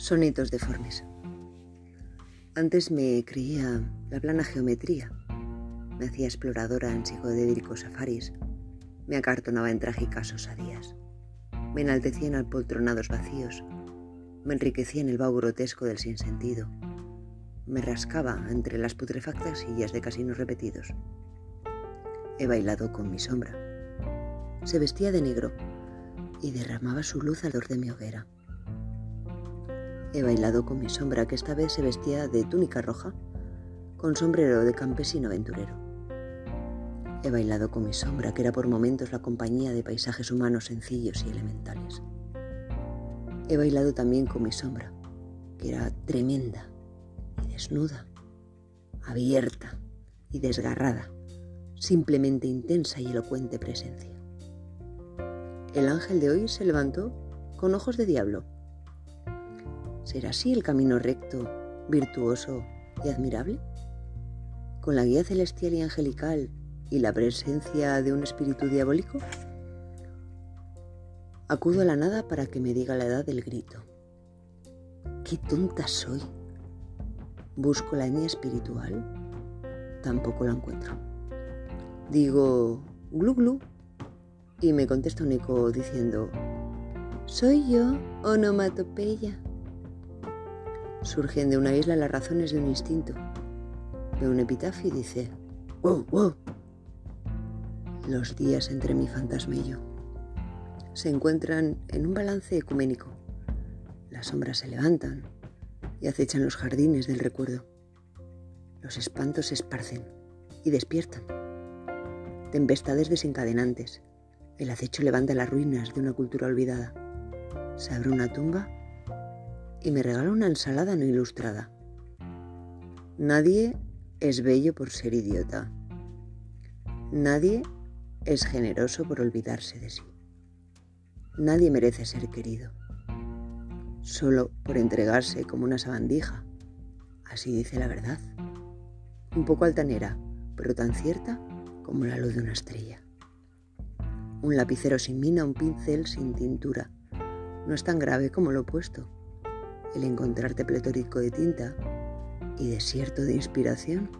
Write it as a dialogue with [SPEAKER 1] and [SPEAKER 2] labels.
[SPEAKER 1] Sonitos deformes. Antes me creía la plana geometría. Me hacía exploradora en psicodélicos safaris. Me acartonaba en trágicas osadías. Me enaltecía en apoltronados vacíos. Me enriquecía en el vaho grotesco del sinsentido. Me rascaba entre las putrefactas sillas de casinos repetidos. He bailado con mi sombra. Se vestía de negro y derramaba su luz alrededor de mi hoguera. He bailado con mi sombra, que esta vez se vestía de túnica roja, con sombrero de campesino aventurero. He bailado con mi sombra, que era por momentos la compañía de paisajes humanos sencillos y elementales. He bailado también con mi sombra, que era tremenda y desnuda, abierta y desgarrada, simplemente intensa y elocuente presencia. El ángel de hoy se levantó con ojos de diablo ¿Será así el camino recto, virtuoso y admirable? ¿Con la guía celestial y angelical y la presencia de un espíritu diabólico? Acudo a la nada para que me diga la edad del grito. ¡Qué tonta soy! Busco la etnia espiritual. Tampoco la encuentro. Digo, glu glu, y me contesta un eco diciendo, soy yo, onomatopeya. Surgen de una isla las razones de un instinto. De un epitafio y dice, ¡Wow, wow! Los días entre mi fantasma y yo se encuentran en un balance ecuménico. Las sombras se levantan y acechan los jardines del recuerdo. Los espantos se esparcen y despiertan. Tempestades desencadenantes. El acecho levanta las ruinas de una cultura olvidada. Se abre una tumba y me regala una ensalada no ilustrada. Nadie es bello por ser idiota. Nadie es generoso por olvidarse de sí. Nadie merece ser querido, solo por entregarse como una sabandija. Así dice la verdad. Un poco altanera, pero tan cierta como la luz de una estrella. Un lapicero sin mina, un pincel sin tintura. No es tan grave como lo opuesto el encontrarte pletórico de tinta y desierto de inspiración